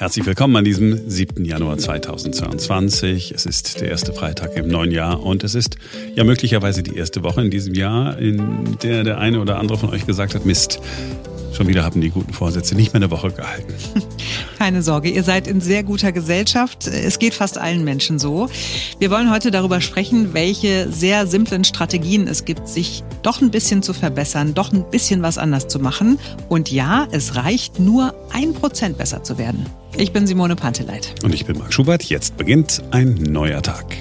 Herzlich willkommen an diesem 7. Januar 2022. Es ist der erste Freitag im neuen Jahr und es ist ja möglicherweise die erste Woche in diesem Jahr, in der der eine oder andere von euch gesagt hat, Mist, Schon wieder haben die guten Vorsätze nicht mehr eine Woche gehalten. Keine Sorge, ihr seid in sehr guter Gesellschaft. Es geht fast allen Menschen so. Wir wollen heute darüber sprechen, welche sehr simplen Strategien es gibt, sich doch ein bisschen zu verbessern, doch ein bisschen was anders zu machen. Und ja, es reicht nur ein Prozent besser zu werden. Ich bin Simone Panteleit. Und ich bin Marc Schubert. Jetzt beginnt ein neuer Tag.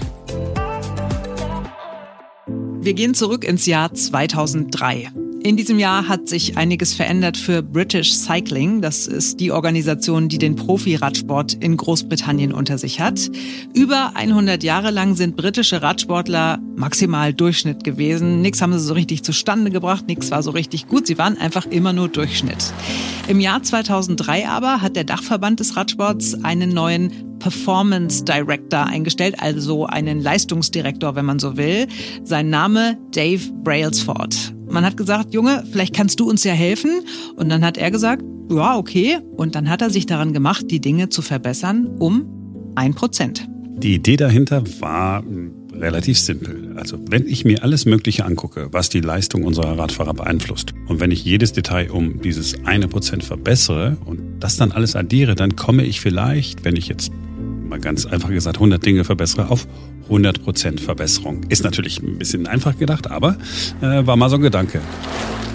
Wir gehen zurück ins Jahr 2003. In diesem Jahr hat sich einiges verändert für British Cycling. Das ist die Organisation, die den Profi-Radsport in Großbritannien unter sich hat. Über 100 Jahre lang sind britische Radsportler maximal Durchschnitt gewesen. Nichts haben sie so richtig zustande gebracht, nichts war so richtig gut. Sie waren einfach immer nur Durchschnitt. Im Jahr 2003 aber hat der Dachverband des Radsports einen neuen Performance Director eingestellt, also einen Leistungsdirektor, wenn man so will. Sein Name Dave Brailsford. Man hat gesagt, Junge, vielleicht kannst du uns ja helfen. Und dann hat er gesagt, ja, okay. Und dann hat er sich daran gemacht, die Dinge zu verbessern um ein Prozent. Die Idee dahinter war relativ simpel. Also wenn ich mir alles Mögliche angucke, was die Leistung unserer Radfahrer beeinflusst und wenn ich jedes Detail um dieses eine Prozent verbessere und das dann alles addiere, dann komme ich vielleicht, wenn ich jetzt mal ganz einfach gesagt 100 Dinge verbessere, auf 100% Verbesserung. Ist natürlich ein bisschen einfach gedacht, aber äh, war mal so ein Gedanke.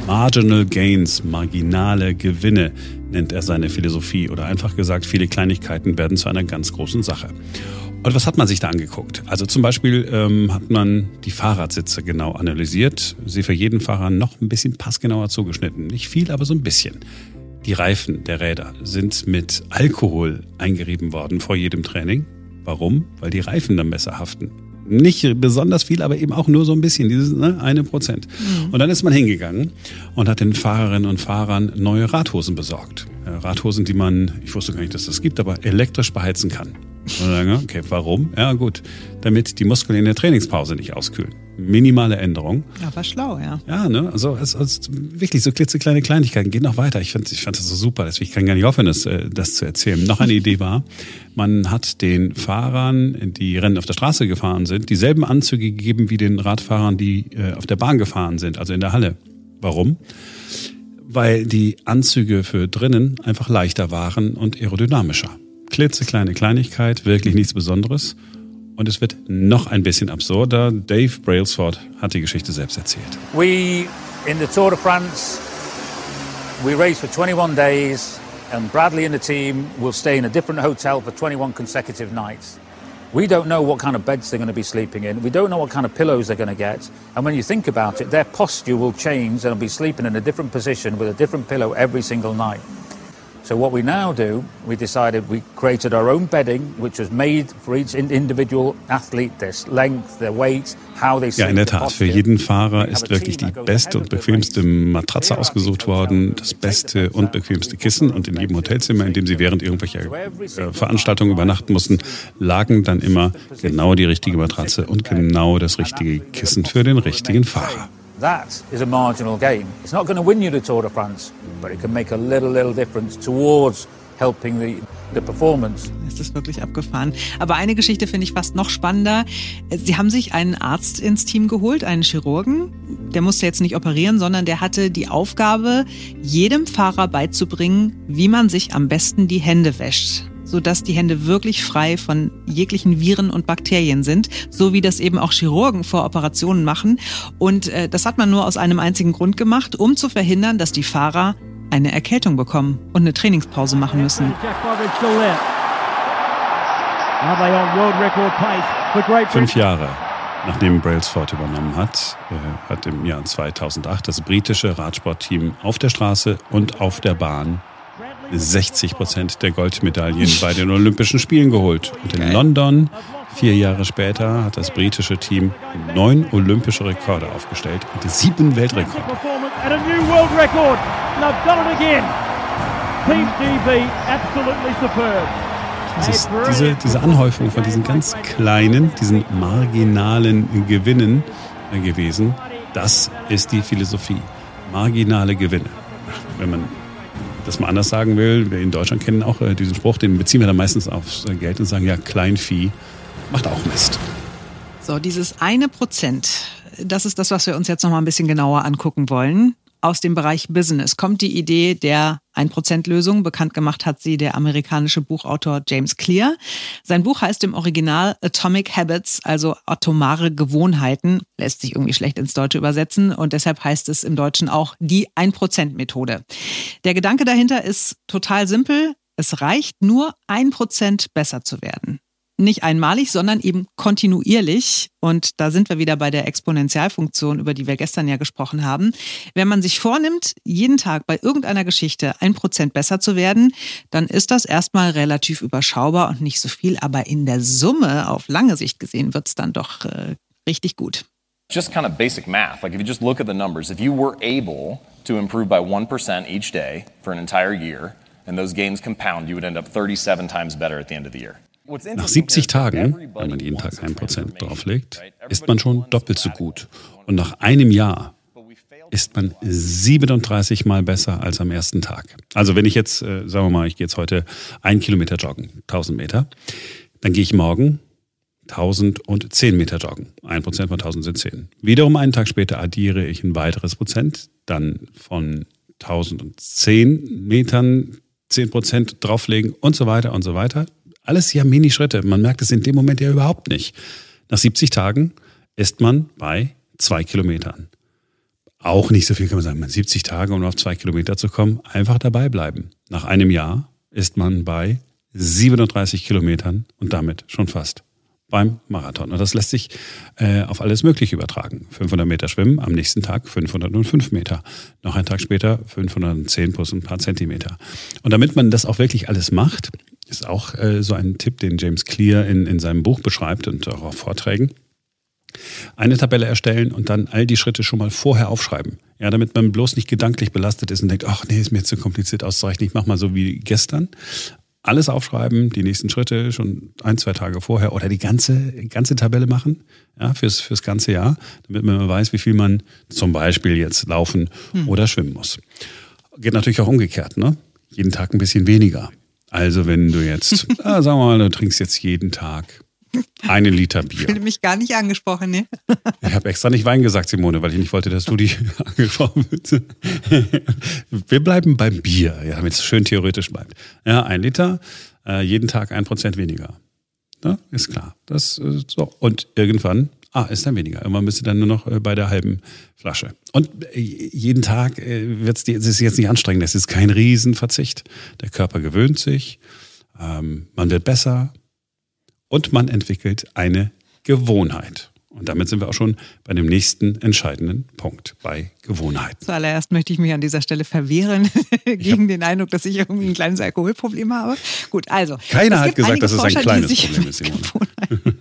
Marginal Gains, marginale Gewinne nennt er seine Philosophie oder einfach gesagt, viele Kleinigkeiten werden zu einer ganz großen Sache. Und was hat man sich da angeguckt? Also zum Beispiel ähm, hat man die Fahrradsitze genau analysiert, sie für jeden Fahrer noch ein bisschen passgenauer zugeschnitten. Nicht viel, aber so ein bisschen. Die Reifen der Räder sind mit Alkohol eingerieben worden vor jedem Training. Warum? Weil die Reifen dann besser haften. Nicht besonders viel, aber eben auch nur so ein bisschen, dieses ne, eine Prozent. Mhm. Und dann ist man hingegangen und hat den Fahrerinnen und Fahrern neue Radhosen besorgt. Radhosen, die man, ich wusste gar nicht, dass das gibt, aber elektrisch beheizen kann. Okay, warum? Ja gut, damit die Muskeln in der Trainingspause nicht auskühlen minimale Änderung. Aber schlau, ja. Ja, ne? Also es, es, wirklich so klitzekleine Kleinigkeiten. Geht noch weiter. Ich fand, ich fand das so super. Deswegen kann ich gar nicht aufhören, das, äh, das zu erzählen. Noch eine Idee war, man hat den Fahrern, die Rennen auf der Straße gefahren sind, dieselben Anzüge gegeben wie den Radfahrern, die äh, auf der Bahn gefahren sind, also in der Halle. Warum? Weil die Anzüge für drinnen einfach leichter waren und aerodynamischer. Klitzekleine Kleinigkeit, wirklich nichts Besonderes. Und es wird noch ein bisschen absurder. Dave Brailsford hat die Geschichte selbst erzählt. We in the Tour de France, we race for 21 days and Bradley and the team will stay in a different hotel for 21 consecutive nights. We don't know what kind of beds they're going to be sleeping in. We don't know what kind of pillows they're going to get. And when you think about it, their posture will change. They'll be sleeping in a different position with a different pillow every single night. So what we now do, we decided we created our own bedding, which was made for each individual athlete, their length, their weight, how they Ja, in der Tat. Für jeden Fahrer ist wirklich die beste und bequemste Matratze ausgesucht worden, das beste und bequemste Kissen. Und in jedem Hotelzimmer, in dem sie während irgendwelcher äh, Veranstaltungen übernachten mussten, lagen dann immer genau die richtige Matratze und genau das richtige Kissen für den richtigen Fahrer. That is a marginal gain. It's not going to win you the Tour de France, but it can make a little, little difference towards helping the, the performance. Ist das wirklich abgefahren? Aber eine Geschichte finde ich fast noch spannender. Sie haben sich einen Arzt ins Team geholt, einen Chirurgen. Der musste jetzt nicht operieren, sondern der hatte die Aufgabe, jedem Fahrer beizubringen, wie man sich am besten die Hände wäscht sodass die Hände wirklich frei von jeglichen Viren und Bakterien sind, so wie das eben auch Chirurgen vor Operationen machen. Und äh, das hat man nur aus einem einzigen Grund gemacht, um zu verhindern, dass die Fahrer eine Erkältung bekommen und eine Trainingspause machen müssen. Fünf Jahre nachdem Brailsford übernommen hat, äh, hat im Jahr 2008 das britische Radsportteam auf der Straße und auf der Bahn 60 Prozent der Goldmedaillen bei den Olympischen Spielen geholt. Und in London, vier Jahre später, hat das britische Team neun olympische Rekorde aufgestellt und sieben Weltrekorde. Ist diese, diese Anhäufung von diesen ganz kleinen, diesen marginalen Gewinnen gewesen. Das ist die Philosophie. Marginale Gewinne. Wenn man das mal anders sagen will, wir in Deutschland kennen auch äh, diesen Spruch, den beziehen wir dann meistens aufs äh, Geld und sagen, ja, Kleinvieh macht auch Mist. So, dieses eine Prozent, das ist das, was wir uns jetzt noch mal ein bisschen genauer angucken wollen aus dem Bereich Business kommt die Idee der 1%-Lösung. Bekannt gemacht hat sie der amerikanische Buchautor James Clear. Sein Buch heißt im Original Atomic Habits, also atomare Gewohnheiten. Lässt sich irgendwie schlecht ins Deutsche übersetzen und deshalb heißt es im Deutschen auch die 1%-Methode. Der Gedanke dahinter ist total simpel. Es reicht nur, 1% besser zu werden nicht einmalig, sondern eben kontinuierlich. Und da sind wir wieder bei der Exponentialfunktion, über die wir gestern ja gesprochen haben. Wenn man sich vornimmt, jeden Tag bei irgendeiner Geschichte ein Prozent besser zu werden, dann ist das erstmal relativ überschaubar und nicht so viel. Aber in der Summe, auf lange Sicht gesehen, wird es dann doch äh, richtig gut. Just kind of basic math. Like if you just look at the numbers, if you were able to improve by 1% each day for an entire year, and those gains compound, you would end up 37 times better at the end of the year. Nach 70 Tagen, wenn man jeden Tag ein Prozent drauflegt, ist man schon doppelt so gut. Und nach einem Jahr ist man 37 Mal besser als am ersten Tag. Also wenn ich jetzt, äh, sagen wir mal, ich gehe jetzt heute ein Kilometer joggen, 1000 Meter, dann gehe ich morgen 1010 Meter joggen. Ein Prozent von 1000 sind 10. Wiederum einen Tag später addiere ich ein weiteres Prozent, dann von 1010 Metern 10 Prozent drauflegen und so weiter und so weiter. Alles ja Minischritte. Man merkt es in dem Moment ja überhaupt nicht. Nach 70 Tagen ist man bei zwei Kilometern. Auch nicht so viel kann man sagen. 70 Tage, um auf zwei Kilometer zu kommen, einfach dabei bleiben. Nach einem Jahr ist man bei 37 Kilometern und damit schon fast beim Marathon. Und das lässt sich äh, auf alles Mögliche übertragen. 500 Meter schwimmen, am nächsten Tag 505 Meter. Noch einen Tag später 510 plus ein paar Zentimeter. Und damit man das auch wirklich alles macht, ist auch äh, so ein Tipp, den James Clear in, in seinem Buch beschreibt und auch auf Vorträgen. Eine Tabelle erstellen und dann all die Schritte schon mal vorher aufschreiben. Ja, damit man bloß nicht gedanklich belastet ist und denkt, ach nee, ist mir zu kompliziert auszurechnen, ich mach mal so wie gestern. Alles aufschreiben, die nächsten Schritte schon ein, zwei Tage vorher oder die ganze, ganze Tabelle machen, ja, fürs, fürs ganze Jahr, damit man weiß, wie viel man zum Beispiel jetzt laufen hm. oder schwimmen muss. Geht natürlich auch umgekehrt, ne? Jeden Tag ein bisschen weniger. Also wenn du jetzt, ah, sagen wir mal, du trinkst jetzt jeden Tag einen Liter Bier. Ich fühle mich gar nicht angesprochen, ne? Ich habe extra nicht Wein gesagt, Simone, weil ich nicht wollte, dass du dich angesprochen wirst. Wir bleiben beim Bier, ja, damit es schön theoretisch bleibt. Ja, ein Liter, äh, jeden Tag ein Prozent weniger. Ja, ist klar. Das, äh, so. Und irgendwann Ah, ist dann weniger. Irgendwann bist du dann nur noch äh, bei der halben Flasche. Und jeden Tag äh, wird es jetzt nicht anstrengend. Es ist kein Riesenverzicht. Der Körper gewöhnt sich, ähm, man wird besser und man entwickelt eine Gewohnheit. Und damit sind wir auch schon bei dem nächsten entscheidenden Punkt bei Gewohnheit. Zuallererst möchte ich mich an dieser Stelle verwehren gegen den Eindruck, dass ich irgendwie ein kleines Alkoholproblem habe. Gut, also. Keiner hat gesagt, dass es ein kleines Problem ist, Simone.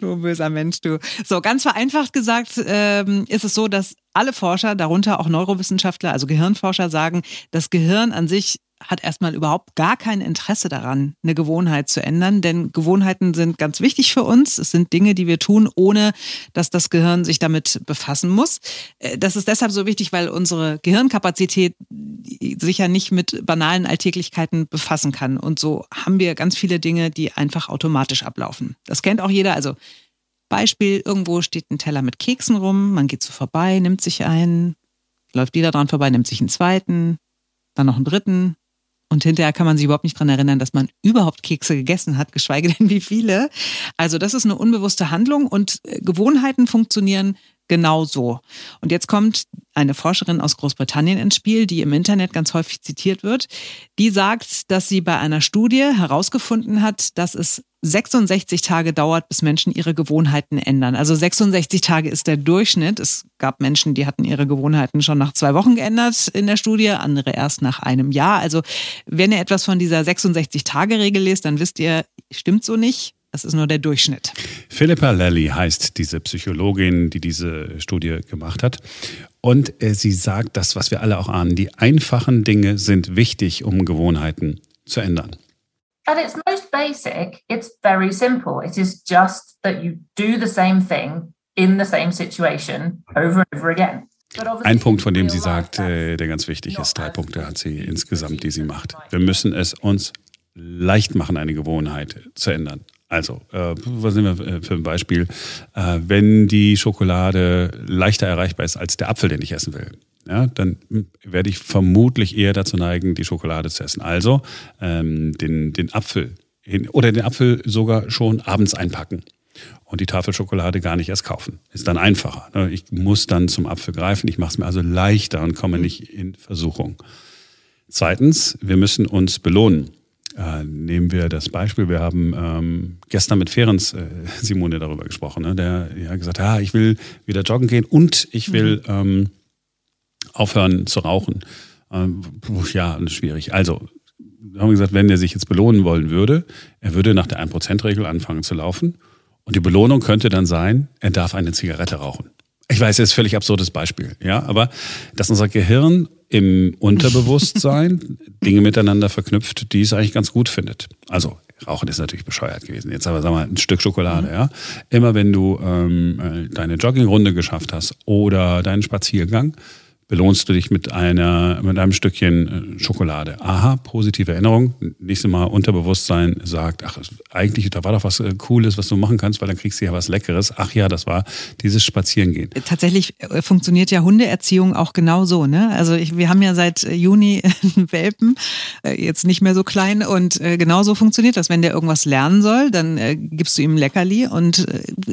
du böser Mensch, du. So, ganz vereinfacht gesagt ähm, ist es so, dass alle Forscher, darunter auch Neurowissenschaftler, also Gehirnforscher, sagen, das Gehirn an sich hat erstmal überhaupt gar kein Interesse daran, eine Gewohnheit zu ändern, denn Gewohnheiten sind ganz wichtig für uns. Es sind Dinge, die wir tun, ohne dass das Gehirn sich damit befassen muss. Äh, das ist deshalb so wichtig, weil unsere Gehirnkapazität sich ja nicht mit banalen Alltäglichkeiten befassen kann. Und so haben wir ganz viele Dinge, die einfach automatisch ablaufen. Das kennt auch jeder. Also Beispiel, irgendwo steht ein Teller mit Keksen rum, man geht so vorbei, nimmt sich einen, läuft wieder dran vorbei, nimmt sich einen zweiten, dann noch einen dritten. Und hinterher kann man sich überhaupt nicht dran erinnern, dass man überhaupt Kekse gegessen hat, geschweige denn wie viele. Also das ist eine unbewusste Handlung und äh, Gewohnheiten funktionieren genau so. Und jetzt kommt eine Forscherin aus Großbritannien ins Spiel, die im Internet ganz häufig zitiert wird. Die sagt, dass sie bei einer Studie herausgefunden hat, dass es 66 Tage dauert, bis Menschen ihre Gewohnheiten ändern. Also 66 Tage ist der Durchschnitt. Es gab Menschen, die hatten ihre Gewohnheiten schon nach zwei Wochen geändert in der Studie, andere erst nach einem Jahr. Also wenn ihr etwas von dieser 66-Tage-Regel lest, dann wisst ihr, stimmt so nicht. Das ist nur der Durchschnitt. Philippa Lally heißt diese Psychologin, die diese Studie gemacht hat. Und äh, sie sagt das, was wir alle auch ahnen. Die einfachen Dinge sind wichtig, um Gewohnheiten zu ändern. At its most basic, it's very simple. It is just that you do the same thing in the same situation over and over again. Ein Punkt, von dem sie sagt, äh, der ganz wichtig ist, drei Punkte hat sie insgesamt, die sie macht. Wir müssen es uns leicht machen, eine Gewohnheit zu ändern. Also, äh, was nehmen wir für ein Beispiel? Äh, wenn die Schokolade leichter erreichbar ist als der Apfel, den ich essen will, ja, dann werde ich vermutlich eher dazu neigen, die Schokolade zu essen. Also ähm, den, den Apfel hin, oder den Apfel sogar schon abends einpacken und die Tafel Schokolade gar nicht erst kaufen. Ist dann einfacher. Ne? Ich muss dann zum Apfel greifen. Ich mache es mir also leichter und komme nicht in Versuchung. Zweitens, wir müssen uns belohnen. Äh, nehmen wir das Beispiel, wir haben ähm, gestern mit Ferenc äh, Simone darüber gesprochen, ne? der ja gesagt hat, ja, ich will wieder joggen gehen und ich will mhm. ähm, aufhören zu rauchen. Ähm, ja, schwierig. Also, haben wir gesagt, wenn er sich jetzt belohnen wollen würde, er würde nach der 1%-Regel anfangen zu laufen und die Belohnung könnte dann sein, er darf eine Zigarette rauchen. Ich weiß, ein völlig absurdes Beispiel, ja, aber dass unser Gehirn im Unterbewusstsein Dinge miteinander verknüpft, die es eigentlich ganz gut findet. Also Rauchen ist natürlich bescheuert gewesen. Jetzt aber sag mal ein Stück Schokolade, mhm. ja. Immer wenn du ähm, äh, deine Joggingrunde geschafft hast oder deinen Spaziergang, belohnst du dich mit einer, mit einem Stückchen äh, Schokolade. Aha, positive Erinnerung. Nächstes Mal Unterbewusstsein sagt, ach, eigentlich, da war doch was äh, Cooles, was du machen kannst, weil dann kriegst du ja was Leckeres. Ach ja, das war dieses Spazierengehen. Tatsächlich äh, funktioniert ja Hundeerziehung auch genau so, ne? Also ich, wir haben ja seit Juni Welpen, jetzt nicht mehr so klein und genau so funktioniert das. Wenn der irgendwas lernen soll, dann gibst du ihm Leckerli und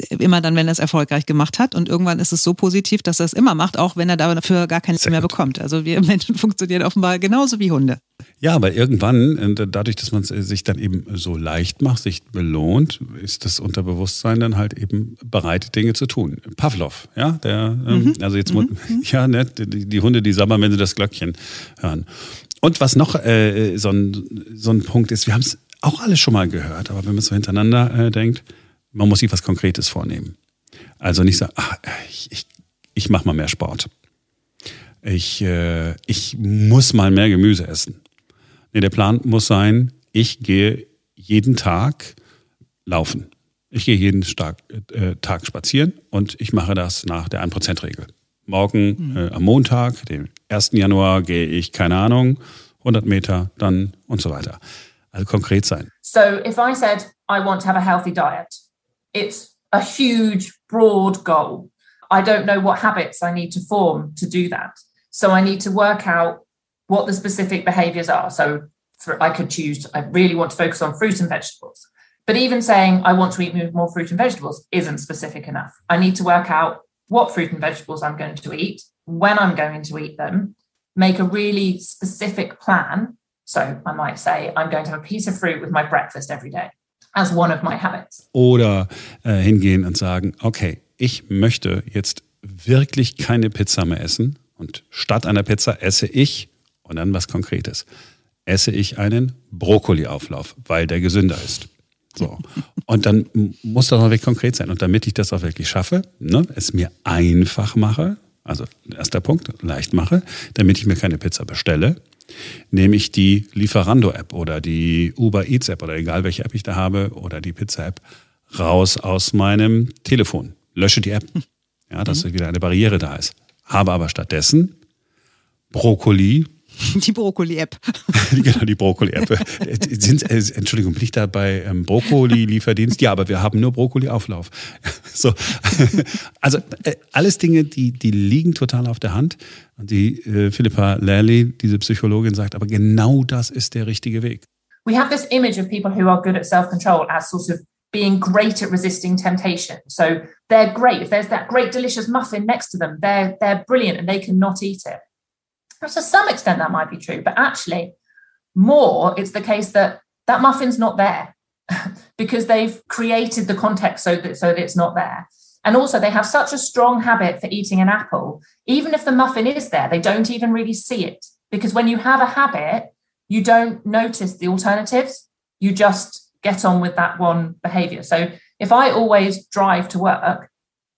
immer dann, wenn er es erfolgreich gemacht hat und irgendwann ist es so positiv, dass er es immer macht, auch wenn er dafür gar keine Sehr mehr gut. bekommt. Also wir Menschen funktionieren offenbar genauso wie Hunde. Ja, aber irgendwann, äh, dadurch, dass man es sich dann eben so leicht macht, sich belohnt, ist das Unterbewusstsein dann halt eben bereit, Dinge zu tun. Pavlov, ja, der, ähm, mhm. also jetzt, mhm. ja, ne, die, die, Hunde, die sabbern, wenn sie das Glöckchen hören. Und was noch äh, so, ein, so ein Punkt ist, wir haben es auch alles schon mal gehört, aber wenn man so hintereinander äh, denkt, man muss sich was Konkretes vornehmen. Also nicht sagen, ach, ich, ich, ich mache mal mehr Sport ich, äh, ich muss mal mehr Gemüse essen. Nee, der Plan muss sein, ich gehe jeden Tag laufen. Ich gehe jeden Tag, äh, Tag spazieren und ich mache das nach der 1%-Regel. Morgen mhm. äh, am Montag, dem 1. Januar, gehe ich, keine Ahnung, 100 Meter, dann und so weiter. Also konkret sein. So if I said I want to have a healthy diet, it's a huge, broad goal. I don't know what habits I need to form to do that. So I need to work out what the specific behaviors are. So for, I could choose, I really want to focus on fruit and vegetables. But even saying I want to eat more fruit and vegetables isn't specific enough. I need to work out what fruit and vegetables I'm going to eat, when I'm going to eat them, make a really specific plan. So I might say I'm going to have a piece of fruit with my breakfast every day as one of my habits. Oder äh, hingehen und sagen, okay, ich möchte jetzt wirklich keine Pizza mehr essen, Und statt einer Pizza esse ich, und dann was Konkretes, esse ich einen Brokkoliauflauf, weil der gesünder ist. So. Und dann muss das auch wirklich konkret sein. Und damit ich das auch wirklich schaffe, ne, es mir einfach mache, also erster Punkt, leicht mache, damit ich mir keine Pizza bestelle, nehme ich die Lieferando-App oder die Uber Eats-App oder egal welche App ich da habe oder die Pizza-App raus aus meinem Telefon. Lösche die App. Ja, dass mhm. wieder eine Barriere da ist habe aber stattdessen Brokkoli. Die Brokkoli-App. genau, die Brokkoli-App. äh, Entschuldigung, bin ich da bei ähm, Brokkoli-Lieferdienst? Ja, aber wir haben nur Brokkoli-Auflauf. so. also äh, alles Dinge, die, die liegen total auf der Hand. Und die äh, Philippa Lally, diese Psychologin, sagt, aber genau das ist der richtige Weg. We have this image of people who are good at self-control as sort of being great at resisting temptation. So they're great. If there's that great delicious muffin next to them, they're they're brilliant and they cannot eat it. To some extent, that might be true, but actually, more it's the case that that muffin's not there because they've created the context so that so that it's not there. And also, they have such a strong habit for eating an apple. Even if the muffin is there, they don't even really see it because when you have a habit, you don't notice the alternatives. You just get on with that one behavior. So if I always drive to work,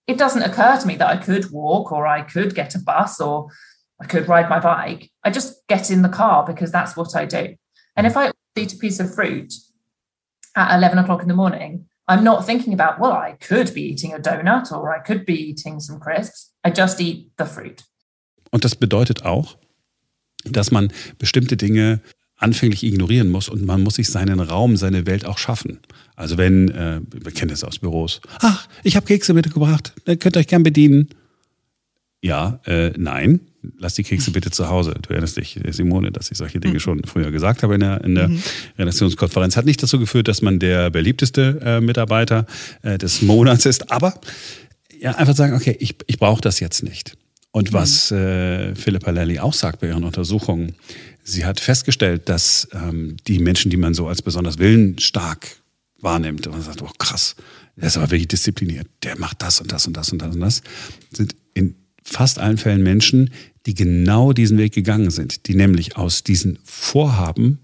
it doesn't occur to me that I could walk or I could get a bus or I could ride my bike. I just get in the car because that's what I do. And if I eat a piece of fruit at 11 o'clock in the morning, I'm not thinking about, well, I could be eating a donut or I could be eating some crisps. I just eat the fruit. Und das bedeutet auch, dass man bestimmte Dinge anfänglich ignorieren muss und man muss sich seinen Raum, seine Welt auch schaffen. Also wenn, äh, wir kennen das aus Büros, ach, ich habe Kekse mitgebracht, dann könnt ihr euch gern bedienen. Ja, äh, nein, lass die Kekse bitte zu Hause. Du erinnerst dich, Simone, dass ich solche Dinge mhm. schon früher gesagt habe in der, in der mhm. Redaktionskonferenz. Hat nicht dazu geführt, dass man der beliebteste äh, Mitarbeiter äh, des Monats ist, aber ja, einfach sagen, okay, ich, ich brauche das jetzt nicht. Und mhm. was äh, Philippa Lally auch sagt bei ihren Untersuchungen, sie hat festgestellt, dass ähm, die Menschen, die man so als besonders willensstark wahrnimmt, und man sagt, oh krass, der ist aber wirklich diszipliniert, der macht das und das und das und das und das, sind in fast allen Fällen Menschen, die genau diesen Weg gegangen sind, die nämlich aus diesen Vorhaben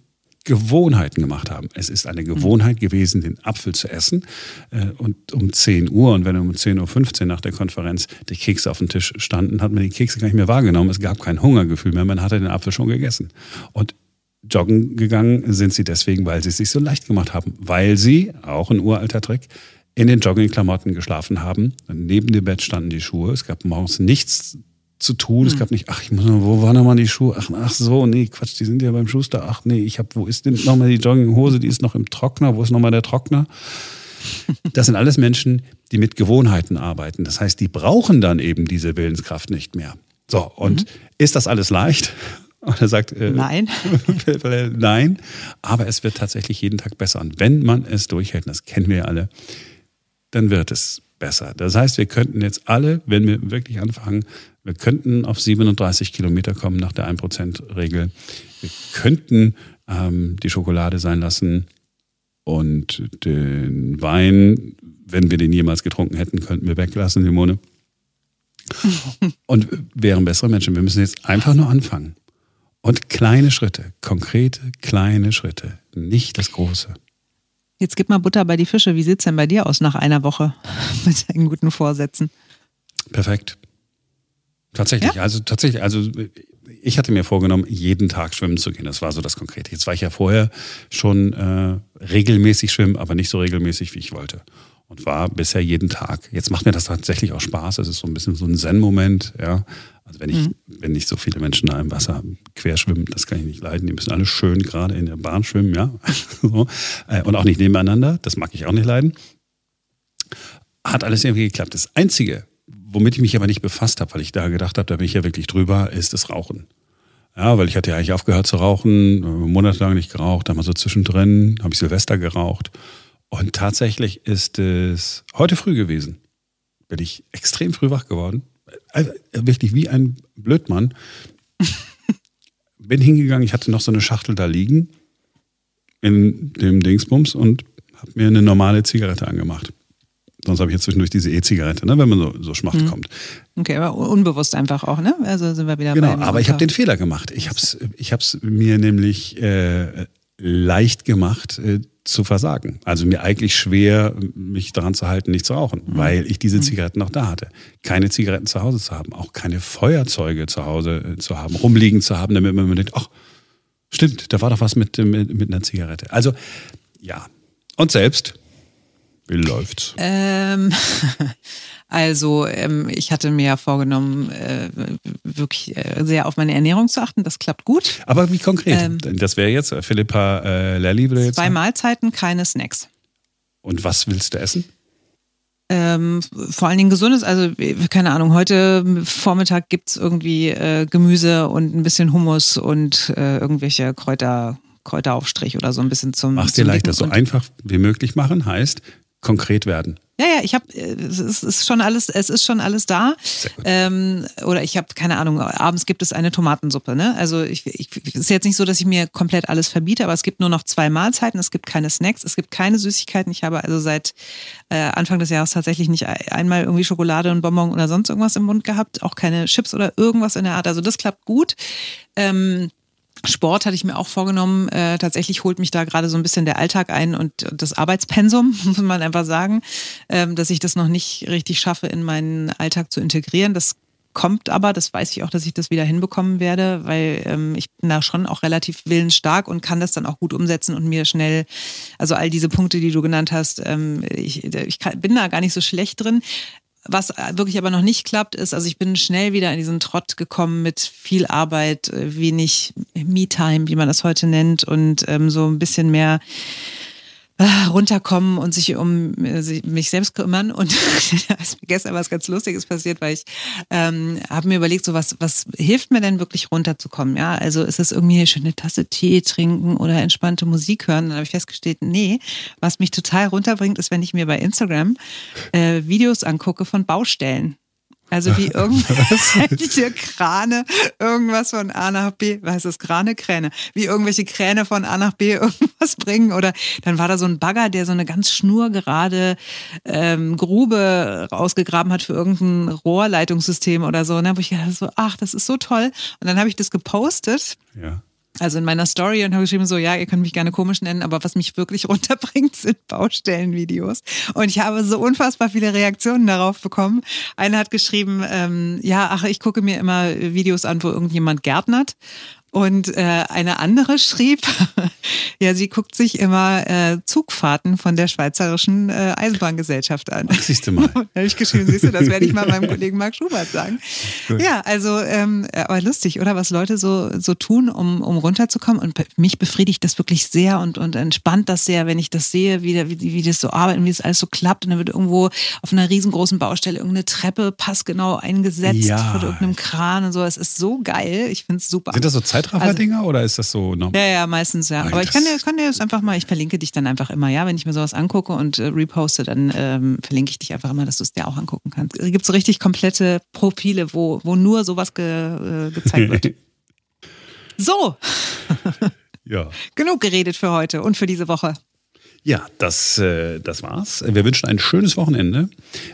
Gewohnheiten gemacht haben. Es ist eine Gewohnheit gewesen, den Apfel zu essen. Äh, und um 10 Uhr und wenn um 10.15 Uhr nach der Konferenz die Kekse auf dem Tisch standen, hat man die Kekse gar nicht mehr wahrgenommen. Es gab kein Hungergefühl mehr. Man hatte den Apfel schon gegessen. Und joggen gegangen sind sie deswegen, weil sie es sich so leicht gemacht haben. Weil sie, auch ein uralter Trick, in den Joggingklamotten geschlafen haben. Neben dem Bett standen die Schuhe. Es gab morgens nichts zu tun. Hm. Es gab nicht, ach, ich muss noch, wo waren nochmal die Schuhe? Ach, ach so, nee, Quatsch, die sind ja beim Schuster. Ach nee, ich habe, wo ist denn nochmal die Jogginghose? Die ist noch im Trockner. Wo ist nochmal der Trockner? Das sind alles Menschen, die mit Gewohnheiten arbeiten. Das heißt, die brauchen dann eben diese Willenskraft nicht mehr. So, und mhm. ist das alles leicht? Und er sagt, äh, nein. nein, aber es wird tatsächlich jeden Tag besser. Und wenn man es durchhält, das kennen wir ja alle, dann wird es besser. Das heißt, wir könnten jetzt alle, wenn wir wirklich anfangen, wir könnten auf 37 Kilometer kommen nach der 1%-Regel. Wir könnten ähm, die Schokolade sein lassen und den Wein, wenn wir den jemals getrunken hätten, könnten wir weglassen, Simone. und wären bessere Menschen. Wir müssen jetzt einfach nur anfangen. Und kleine Schritte, konkrete kleine Schritte, nicht das Große. Jetzt gib mal Butter bei die Fische. Wie sieht es denn bei dir aus nach einer Woche mit deinen guten Vorsätzen? Perfekt. Tatsächlich, ja? also tatsächlich, also ich hatte mir vorgenommen, jeden Tag schwimmen zu gehen. Das war so das Konkrete. Jetzt war ich ja vorher schon äh, regelmäßig schwimmen, aber nicht so regelmäßig, wie ich wollte. Und war bisher jeden Tag. Jetzt macht mir das tatsächlich auch Spaß. Es ist so ein bisschen so ein Zen-Moment, ja. Also wenn ich, mhm. wenn nicht so viele Menschen da im Wasser quer schwimmen, das kann ich nicht leiden. Die müssen alle schön gerade in der Bahn schwimmen, ja. so. Äh, und auch nicht nebeneinander. Das mag ich auch nicht leiden. Hat alles irgendwie geklappt. Das Einzige, womit ich mich aber nicht befasst habe, weil ich da gedacht habe, da bin ich ja wirklich drüber, ist das Rauchen. Ja, weil ich hatte ja eigentlich aufgehört zu rauchen, äh, monatelang nicht geraucht, dann mal so zwischendrin, habe ich Silvester geraucht. Und tatsächlich ist es heute früh gewesen. Bin ich extrem früh wach geworden. Also wirklich wie ein Blödmann. Bin hingegangen, ich hatte noch so eine Schachtel da liegen in dem Dingsbums und habe mir eine normale Zigarette angemacht. Sonst habe ich jetzt zwischendurch diese E-Zigarette, ne, wenn man so, so Schmacht mhm. kommt. Okay, aber unbewusst einfach auch, ne? Also sind wir wieder genau, bei aber ich habe den Fehler gemacht. Ich habe es ich hab's mir nämlich äh, leicht gemacht äh, zu versagen. Also mir eigentlich schwer, mich daran zu halten, nicht zu rauchen, mhm. weil ich diese mhm. Zigaretten noch da hatte. Keine Zigaretten zu Hause zu haben, auch keine Feuerzeuge zu Hause äh, zu haben, rumliegen zu haben, damit man denkt, ach, stimmt, da war doch was mit, mit, mit einer Zigarette. Also ja. Und selbst, wie läuft's? Ähm, also ähm, ich hatte mir ja vorgenommen, äh, wirklich äh, sehr auf meine Ernährung zu achten. Das klappt gut. Aber wie konkret? Ähm, das wäre jetzt, Philippa äh, Lally würde jetzt Zwei Mahlzeiten, keine Snacks. Und was willst du essen? Ähm, vor allen Dingen gesundes, also keine Ahnung, heute Vormittag gibt es irgendwie äh, Gemüse und ein bisschen Hummus und äh, irgendwelche Kräuter, Kräuteraufstrich oder so ein bisschen zum. Mach's dir leichter, so einfach wie möglich machen heißt konkret werden. Ja, ja, ich habe, es ist schon alles, es ist schon alles da. Ähm, oder ich habe keine Ahnung. Abends gibt es eine Tomatensuppe. Ne? Also ich, ich, es ist jetzt nicht so, dass ich mir komplett alles verbiete, aber es gibt nur noch zwei Mahlzeiten. Es gibt keine Snacks, es gibt keine Süßigkeiten. Ich habe also seit äh, Anfang des Jahres tatsächlich nicht einmal irgendwie Schokolade und Bonbon oder sonst irgendwas im Mund gehabt, auch keine Chips oder irgendwas in der Art. Also das klappt gut. Ähm, Sport hatte ich mir auch vorgenommen. Äh, tatsächlich holt mich da gerade so ein bisschen der Alltag ein und das Arbeitspensum, muss man einfach sagen, ähm, dass ich das noch nicht richtig schaffe, in meinen Alltag zu integrieren. Das kommt aber, das weiß ich auch, dass ich das wieder hinbekommen werde, weil ähm, ich bin da schon auch relativ willensstark und kann das dann auch gut umsetzen und mir schnell, also all diese Punkte, die du genannt hast, ähm, ich, ich kann, bin da gar nicht so schlecht drin was wirklich aber noch nicht klappt, ist, also ich bin schnell wieder in diesen Trott gekommen mit viel Arbeit, äh, wenig Me-Time, wie man das heute nennt, und ähm, so ein bisschen mehr runterkommen und sich um äh, mich selbst kümmern. Und gestern was ganz Lustiges passiert, weil ich ähm, habe mir überlegt, so was, was hilft mir denn wirklich runterzukommen? Ja, also ist es irgendwie eine schöne Tasse Tee trinken oder entspannte Musik hören? Dann habe ich festgestellt, nee, was mich total runterbringt, ist, wenn ich mir bei Instagram äh, Videos angucke von Baustellen. Also wie irgendwelche Krane irgendwas von A nach B, was ist das, Krane, Kräne, wie irgendwelche Kräne von A nach B irgendwas bringen oder dann war da so ein Bagger, der so eine ganz schnurgerade ähm, Grube rausgegraben hat für irgendein Rohrleitungssystem oder so. Und dann habe ich gedacht so, ach, das ist so toll. Und dann habe ich das gepostet. Ja also in meiner Story und habe geschrieben so, ja, ihr könnt mich gerne komisch nennen, aber was mich wirklich runterbringt, sind Baustellenvideos. Und ich habe so unfassbar viele Reaktionen darauf bekommen. Eine hat geschrieben, ähm, ja, ach, ich gucke mir immer Videos an, wo irgendjemand gärtnert. Und äh, eine andere schrieb, ja, sie guckt sich immer äh, Zugfahrten von der Schweizerischen äh, Eisenbahngesellschaft an. Ach, siehst du mal. da habe ich geschrieben, siehst du, das werde ich mal meinem Kollegen Marc Schubert sagen. Gut. Ja, also, ähm, aber lustig, oder? Was Leute so, so tun, um, um runterzukommen. Und mich befriedigt das wirklich sehr und, und entspannt das sehr, wenn ich das sehe, wie, wie, wie das so arbeitet, wie das alles so klappt. Und dann wird irgendwo auf einer riesengroßen Baustelle irgendeine Treppe passgenau eingesetzt ja. von irgendeinem Kran und so. Es ist so geil. Ich finde es super. Sind das so Zeit Zeitraffer-Dinger also, oder ist das so normal? Ja, ja, meistens ja. Aber ich kann dir, kann dir das einfach mal, ich verlinke dich dann einfach immer, ja. Wenn ich mir sowas angucke und äh, reposte, dann ähm, verlinke ich dich einfach immer, dass du es dir auch angucken kannst. Es gibt so richtig komplette Profile, wo, wo nur sowas ge, äh, gezeigt wird. so. ja. Genug geredet für heute und für diese Woche. Ja, das, äh, das war's. Wir wünschen ein schönes Wochenende.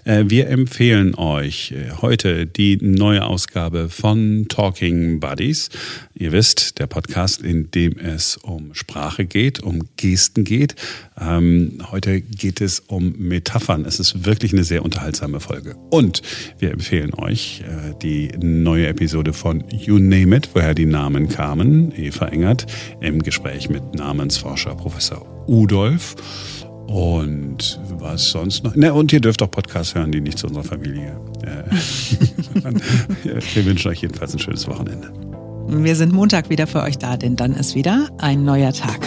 Äh, wir empfehlen euch äh, heute die neue Ausgabe von Talking Buddies. Ihr wisst, der Podcast, in dem es um Sprache geht, um Gesten geht. Ähm, heute geht es um Metaphern. Es ist wirklich eine sehr unterhaltsame Folge. Und wir empfehlen euch die neue Episode von You Name It, woher die Namen kamen. Eva Engert im Gespräch mit Namensforscher Professor Udolf. Und was sonst noch? Ne, und ihr dürft auch Podcasts hören, die nicht zu unserer Familie. wir wünschen euch jedenfalls ein schönes Wochenende. Wir sind Montag wieder für euch da, denn dann ist wieder ein neuer Tag.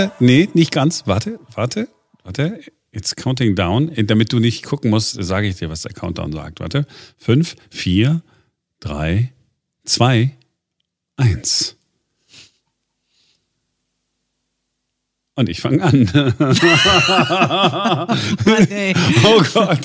Warte, nee, nicht ganz. Warte, warte, warte. It's counting down. Damit du nicht gucken musst, sage ich dir, was der Countdown sagt. Warte. Fünf, vier, drei, zwei, eins. Und ich fange an. Oh Gott.